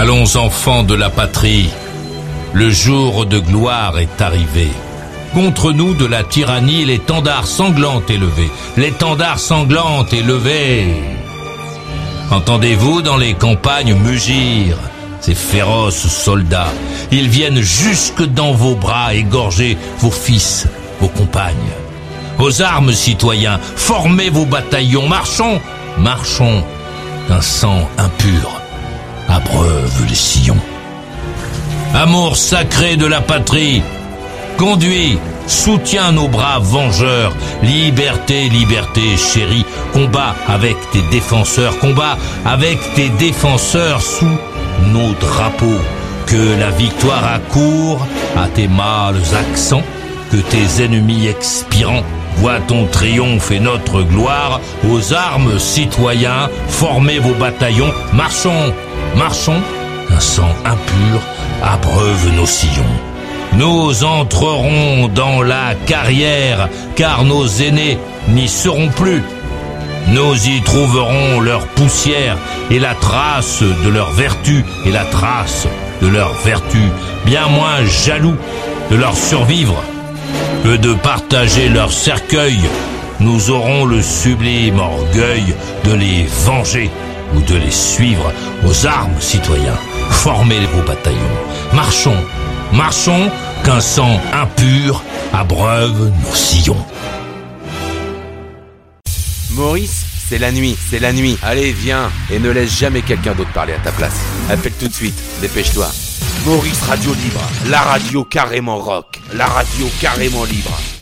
Allons enfants de la patrie, le jour de gloire est arrivé. Contre nous de la tyrannie, l'étendard sanglant est levé. L'étendard sanglant est levé. Entendez-vous dans les campagnes mugir ces féroces soldats Ils viennent jusque dans vos bras égorger vos fils, vos compagnes. Aux armes, citoyens, formez vos bataillons, marchons, marchons, qu'un sang impur abreuve les sillons. Amour sacré de la patrie, conduis, soutiens nos braves vengeurs, liberté, liberté chérie, combat avec tes défenseurs, combat avec tes défenseurs sous nos drapeaux, que la victoire accourt à tes mâles accents, que tes ennemis expirants voient ton triomphe et notre gloire, aux armes citoyens, formez vos bataillons, marchons, marchons, un sang impur abreuve nos sillons. Nous entrerons dans la carrière, car nos aînés n'y seront plus. Nous y trouverons leur poussière et la trace de leur vertu et la trace de leur vertu, bien moins jaloux de leur survivre que de partager leur cercueil. Nous aurons le sublime orgueil de les venger ou de les suivre aux armes, citoyens. Formez vos bataillons. Marchons, marchons, qu'un sang impur abreuve nos sillons. Maurice, c'est la nuit, c'est la nuit. Allez, viens, et ne laisse jamais quelqu'un d'autre parler à ta place. Appelle tout de suite, dépêche-toi. Maurice Radio Libre, la radio carrément rock, la radio carrément libre.